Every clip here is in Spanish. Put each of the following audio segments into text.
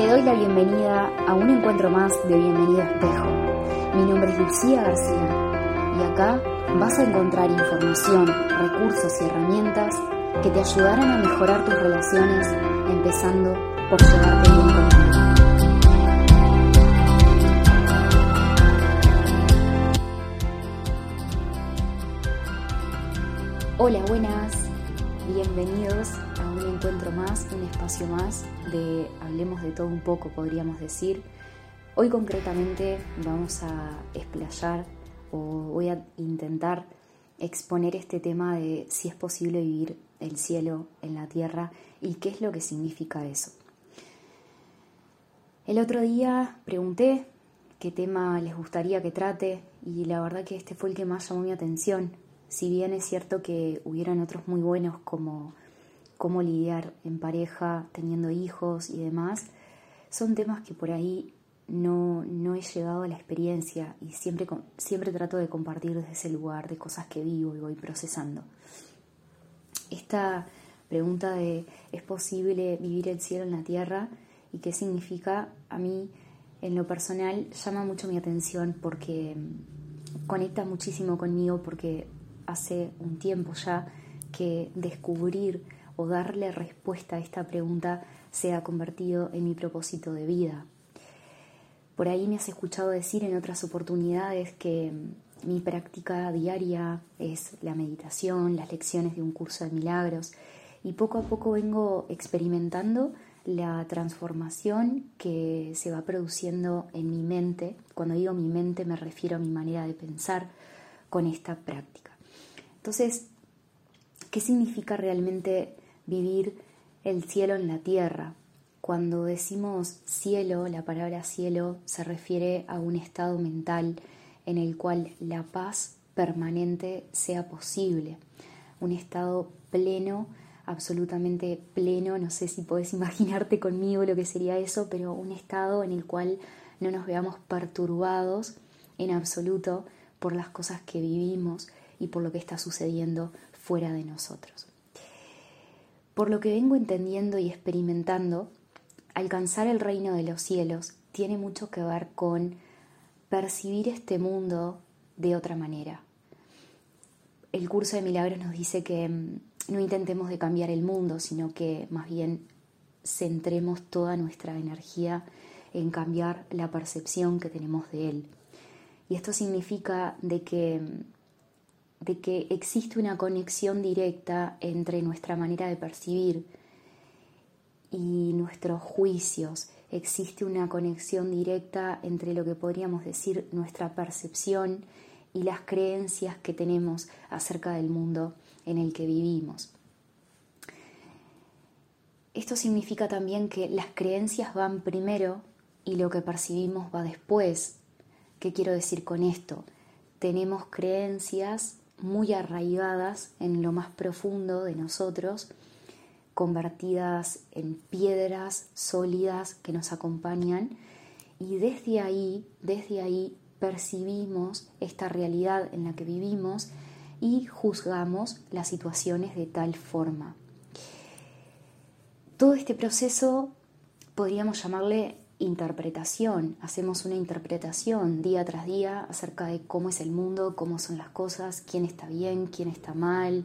Te doy la bienvenida a un encuentro más de Bienvenido Espejo. Mi nombre es Lucía García y acá vas a encontrar información, recursos y herramientas que te ayudarán a mejorar tus relaciones, empezando por llevarte bien contigo. Hola, buenas, bienvenidos un encuentro más, un espacio más de Hablemos de todo un poco, podríamos decir. Hoy concretamente vamos a explayar o voy a intentar exponer este tema de si es posible vivir el cielo en la tierra y qué es lo que significa eso. El otro día pregunté qué tema les gustaría que trate y la verdad que este fue el que más llamó mi atención. Si bien es cierto que hubieran otros muy buenos como cómo lidiar en pareja, teniendo hijos y demás, son temas que por ahí no, no he llegado a la experiencia y siempre, siempre trato de compartir desde ese lugar, de cosas que vivo y voy procesando. Esta pregunta de ¿es posible vivir el cielo en la tierra? y qué significa a mí en lo personal llama mucho mi atención porque conecta muchísimo conmigo porque hace un tiempo ya que descubrir darle respuesta a esta pregunta se ha convertido en mi propósito de vida. Por ahí me has escuchado decir en otras oportunidades que mi práctica diaria es la meditación, las lecciones de un curso de milagros y poco a poco vengo experimentando la transformación que se va produciendo en mi mente. Cuando digo mi mente me refiero a mi manera de pensar con esta práctica. Entonces, ¿qué significa realmente vivir el cielo en la tierra? Cuando decimos cielo, la palabra cielo se refiere a un estado mental en el cual la paz permanente sea posible, un estado pleno, absolutamente pleno, no sé si podés imaginarte conmigo lo que sería eso, pero un estado en el cual no nos veamos perturbados en absoluto por las cosas que vivimos y por lo que está sucediendo fuera de nosotros. Por lo que vengo entendiendo y experimentando, alcanzar el reino de los cielos tiene mucho que ver con percibir este mundo de otra manera. El curso de milagros nos dice que mm, no intentemos de cambiar el mundo, sino que más bien centremos toda nuestra energía en cambiar la percepción que tenemos de él. Y esto significa de que, mm, de que existe una conexión directa entre nuestra manera de percibir y nuestros juicios. Existe una conexión directa entre lo que podríamos decir nuestra percepción y las creencias que tenemos acerca del mundo en el que vivimos. Esto significa también que las creencias van primero y lo que percibimos va después. ¿Qué quiero decir con esto? Tenemos creencias muy arraigadas en lo más profundo de nosotros convertidas en piedras sólidas que nos acompañan y desde ahí, desde ahí percibimos esta realidad en la que vivimos y juzgamos las situaciones de tal forma. Todo este proceso podríamos llamarle interpretación. Hacemos una interpretación día tras día acerca de cómo es el mundo, cómo son las cosas, quién está bien, quién está mal,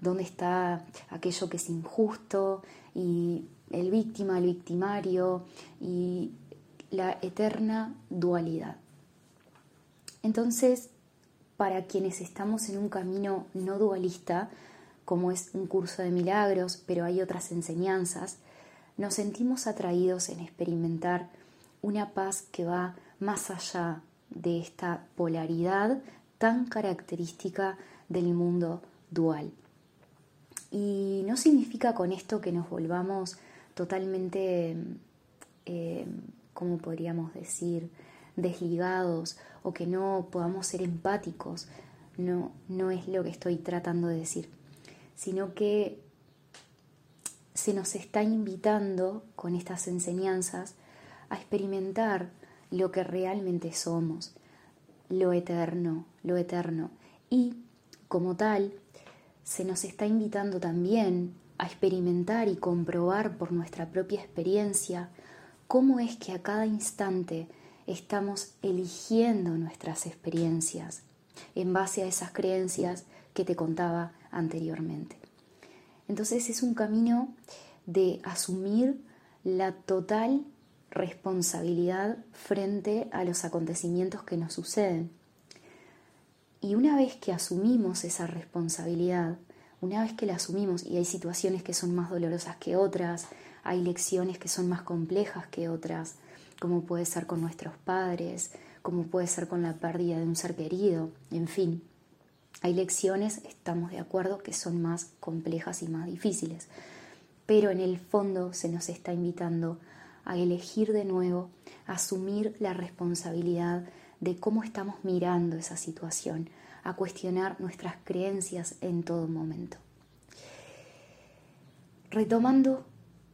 dónde está aquello que es injusto y el víctima, el victimario y la eterna dualidad. Entonces, para quienes estamos en un camino no dualista, como es un curso de milagros, pero hay otras enseñanzas, nos sentimos atraídos en experimentar una paz que va más allá de esta polaridad tan característica del mundo dual. Y no significa con esto que nos volvamos totalmente, eh, ¿cómo podríamos decir?, desligados o que no podamos ser empáticos. No, no es lo que estoy tratando de decir, sino que se nos está invitando con estas enseñanzas a experimentar lo que realmente somos, lo eterno, lo eterno. Y como tal, se nos está invitando también a experimentar y comprobar por nuestra propia experiencia cómo es que a cada instante estamos eligiendo nuestras experiencias en base a esas creencias que te contaba anteriormente. Entonces es un camino de asumir la total responsabilidad frente a los acontecimientos que nos suceden. Y una vez que asumimos esa responsabilidad, una vez que la asumimos, y hay situaciones que son más dolorosas que otras, hay lecciones que son más complejas que otras, como puede ser con nuestros padres, como puede ser con la pérdida de un ser querido, en fin. Hay lecciones, estamos de acuerdo, que son más complejas y más difíciles, pero en el fondo se nos está invitando a elegir de nuevo, a asumir la responsabilidad de cómo estamos mirando esa situación, a cuestionar nuestras creencias en todo momento. Retomando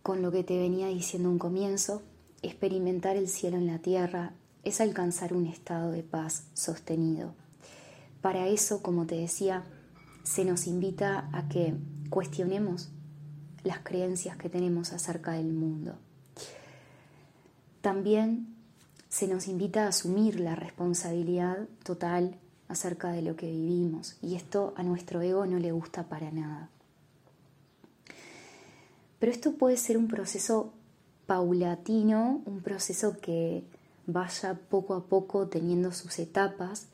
con lo que te venía diciendo un comienzo, experimentar el cielo en la tierra es alcanzar un estado de paz sostenido. Para eso, como te decía, se nos invita a que cuestionemos las creencias que tenemos acerca del mundo. También se nos invita a asumir la responsabilidad total acerca de lo que vivimos y esto a nuestro ego no le gusta para nada. Pero esto puede ser un proceso paulatino, un proceso que vaya poco a poco teniendo sus etapas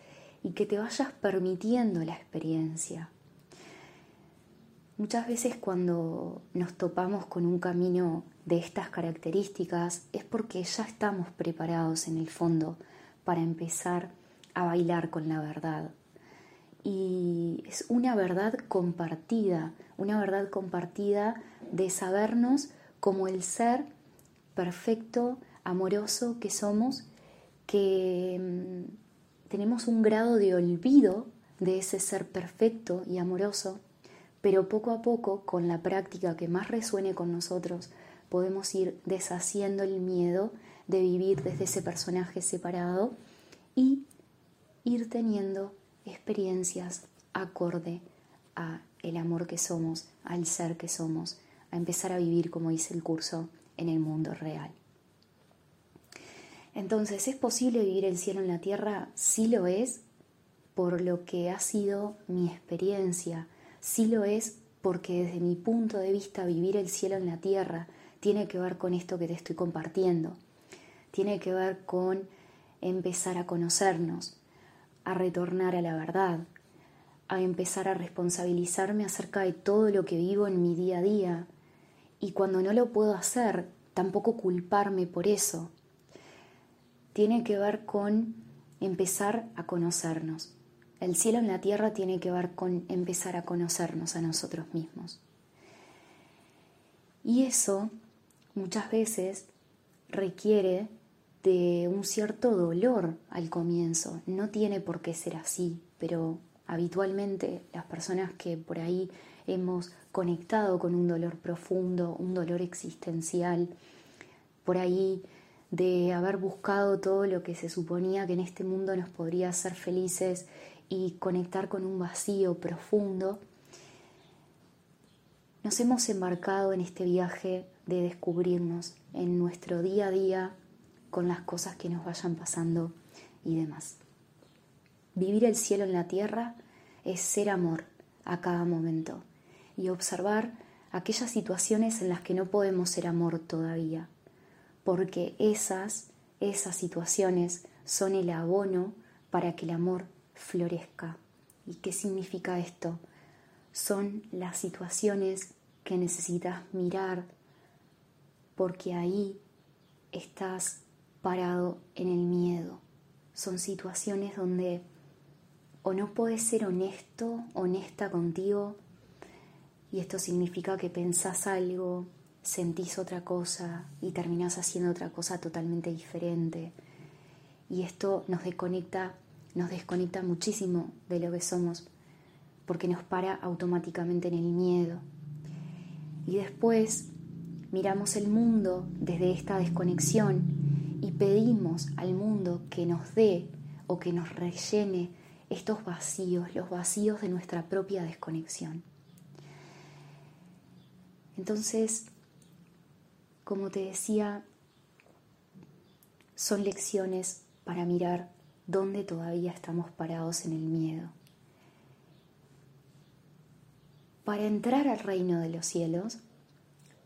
y que te vayas permitiendo la experiencia. Muchas veces cuando nos topamos con un camino de estas características es porque ya estamos preparados en el fondo para empezar a bailar con la verdad. Y es una verdad compartida, una verdad compartida de sabernos como el ser perfecto, amoroso que somos, que mm, tenemos un grado de olvido de ese ser perfecto y amoroso, pero poco a poco, con la práctica que más resuene con nosotros, podemos ir deshaciendo el miedo de vivir desde ese personaje separado y ir teniendo experiencias acorde a el amor que somos, al ser que somos, a empezar a vivir, como dice el curso, en el mundo real. Entonces, ¿es posible vivir el cielo en la tierra? Sí lo es, por lo que ha sido mi experiencia. Sí lo es porque desde mi punto de vista vivir el cielo en la tierra tiene que ver con esto que te estoy compartiendo. Tiene que ver con empezar a conocernos, a retornar a la verdad, a empezar a responsabilizarme acerca de todo lo que vivo en mi día a día y cuando no lo puedo hacer, tampoco culparme por eso. Tiene que ver con empezar a conocernos. El cielo en la tierra tiene que ver con empezar a conocernos a nosotros mismos. Y eso muchas veces requiere de un cierto dolor al comienzo. No tiene por qué ser así, pero habitualmente las personas que por ahí hemos conectado con un dolor profundo, un dolor existencial, por ahí de haber buscado todo lo que se suponía que en este mundo nos podría hacer felices y conectar con un vacío profundo, nos hemos embarcado en este viaje de descubrirnos en nuestro día a día con las cosas que nos vayan pasando y demás. Vivir el cielo en la tierra es ser amor a cada momento y observar aquellas situaciones en las que no podemos ser amor todavía, porque esas, esas situaciones son el abono para que el amor florezca. ¿Y qué significa esto? Son las situaciones que necesitas mirar porque ahí estás parado en el miedo. Son situaciones donde o no puedes ser honesto, honesta contigo, y esto significa que pensás algo, sentís otra cosa y terminás haciendo otra cosa totalmente diferente. Y esto nos desconecta, nos desconecta muchísimo de lo que somos, porque nos para automáticamente en el miedo, y después miramos el mundo desde esta desconexión y pedimos al mundo que nos dé o que nos rellene estos vacíos, los vacíos de nuestra propia desconexión. Entonces, como te decía, son lecciones para mirar dónde todavía estamos parados en el miedo. Para entrar al reino de los cielos,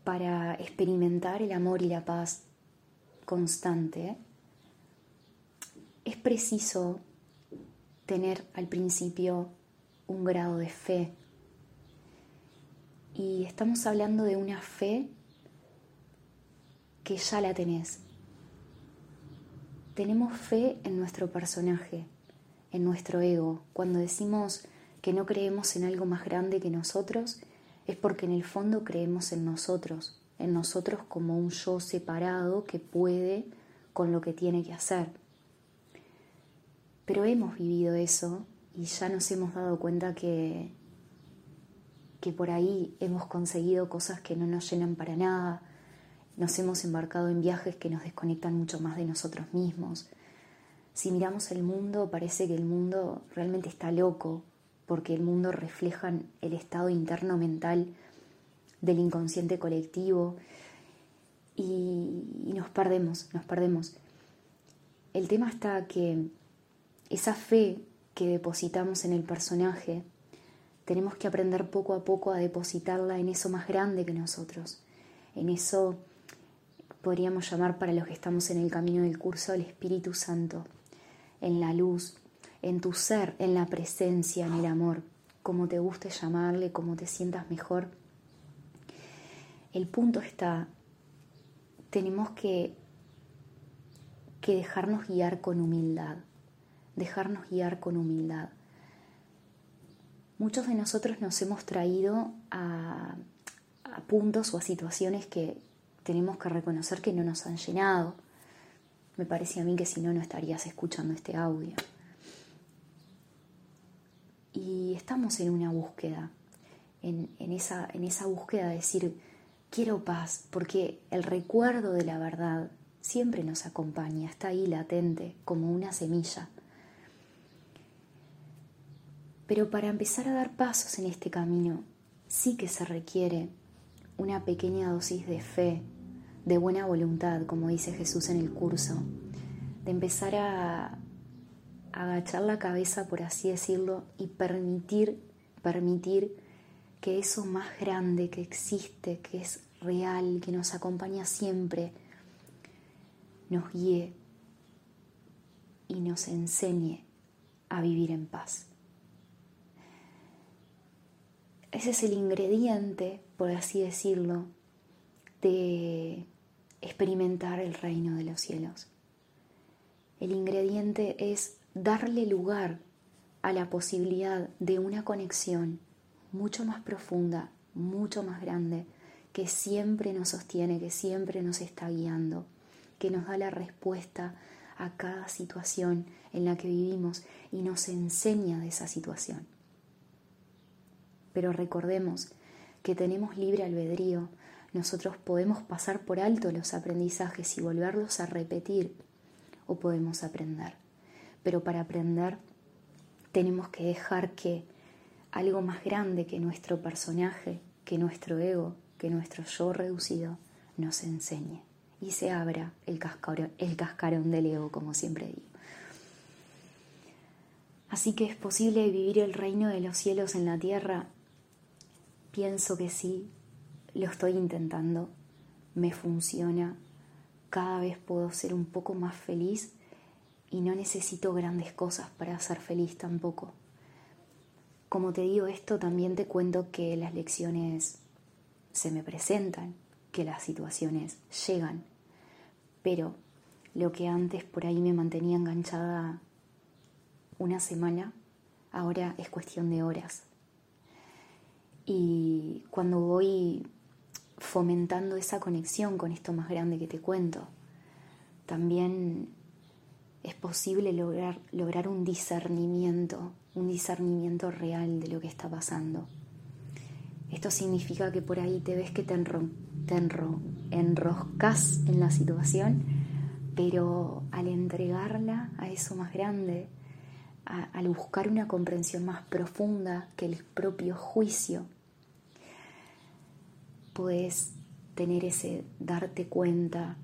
para experimentar el amor y la paz constante, es preciso tener al principio un grado de fe. Y estamos hablando de una fe que ya la tenés. Tenemos fe en nuestro personaje, en nuestro ego. Cuando decimos que no creemos en algo más grande que nosotros, es porque en el fondo creemos en nosotros, en nosotros como un yo separado que puede con lo que tiene que hacer. Pero hemos vivido eso y ya nos hemos dado cuenta que, que por ahí hemos conseguido cosas que no nos llenan para nada, nos hemos embarcado en viajes que nos desconectan mucho más de nosotros mismos. Si miramos el mundo, parece que el mundo realmente está loco, porque el mundo refleja el estado interno mental del inconsciente colectivo y, nos perdemos, nos perdemos. El tema está que esa fe que depositamos en el personaje, tenemos que aprender poco a poco a depositarla en eso más grande que nosotros, en eso podríamos llamar para los que estamos en el camino del curso el Espíritu Santo, en la luz, en tu ser, en la presencia, en el amor, como te guste llamarle, como te sientas mejor. El punto está, tenemos que, que dejarnos guiar con humildad, dejarnos guiar con humildad. Muchos de nosotros nos hemos traído a, a puntos o a situaciones que tenemos que reconocer que no nos han llenado. Me parece a mí que si no, no estarías escuchando este audio y estamos en una búsqueda, en, esa, en esa búsqueda de decir, quiero paz, porque el recuerdo de la verdad siempre nos acompaña, está ahí latente, como una semilla. Pero para empezar a dar pasos en este camino, sí que se requiere una pequeña dosis de fe, de buena voluntad, como dice Jesús en el curso, de empezar a, agachar la cabeza, por así decirlo, y permitir, permitir que eso más grande que existe, que es real, que nos acompaña siempre, nos guíe y nos enseñe a vivir en paz. Ese es el ingrediente, por así decirlo, de experimentar el reino de los cielos. El ingrediente es darle lugar a la posibilidad de una conexión mucho más profunda, mucho más grande, que siempre nos sostiene, que siempre nos está guiando, que nos da la respuesta a cada situación en la que vivimos y nos enseña de esa situación. Pero recordemos que tenemos libre albedrío, nosotros podemos pasar por alto los aprendizajes y volverlos a repetir o podemos aprender pero para aprender tenemos que dejar que algo más grande que nuestro personaje, que nuestro ego, que nuestro yo reducido, nos enseñe y se abra el cascarón, el cascarón del ego, como siempre digo. Así que es posible vivir el reino de los cielos en la tierra. Pienso que sí, lo estoy intentando, me funciona, cada vez puedo ser un poco más feliz y no necesito grandes cosas para ser feliz tampoco. Como te digo esto, también te cuento que las lecciones se me presentan, que las situaciones llegan, pero lo que antes por ahí me mantenía enganchada una semana, ahora es cuestión de horas. Y cuando voy fomentando esa conexión con esto más grande que te cuento, también es posible lograr, lograr un discernimiento, un discernimiento real de lo que está pasando. Esto significa que por ahí te ves que te, enroscas en la situación, pero al entregarla a eso más grande, al buscar una comprensión más profunda que el propio juicio, puedes tener ese darte cuenta,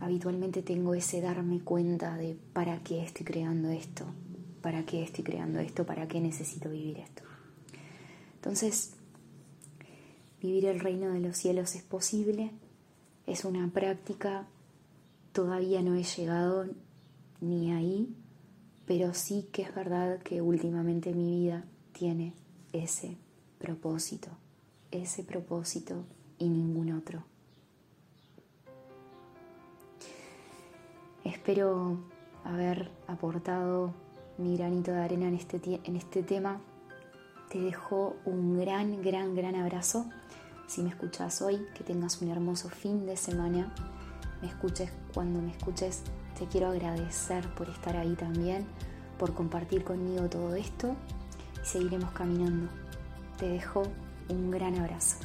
habitualmente tengo ese darme cuenta de para qué estoy creando esto, para qué estoy creando esto, para qué necesito vivir esto. Entonces, vivir el reino de los cielos es posible, es una práctica, todavía no he llegado ni ahí, pero sí que es verdad que últimamente mi vida tiene ese propósito, ese propósito y ningún otro. Espero haber aportado mi granito de arena en este, en este tema. Te dejo un gran, gran, gran abrazo. Si me escuchas hoy, que tengas un hermoso fin de semana. Me escuches cuando me escuches. Te quiero agradecer por estar ahí también, por compartir conmigo todo esto y seguiremos caminando. Te dejo un gran abrazo.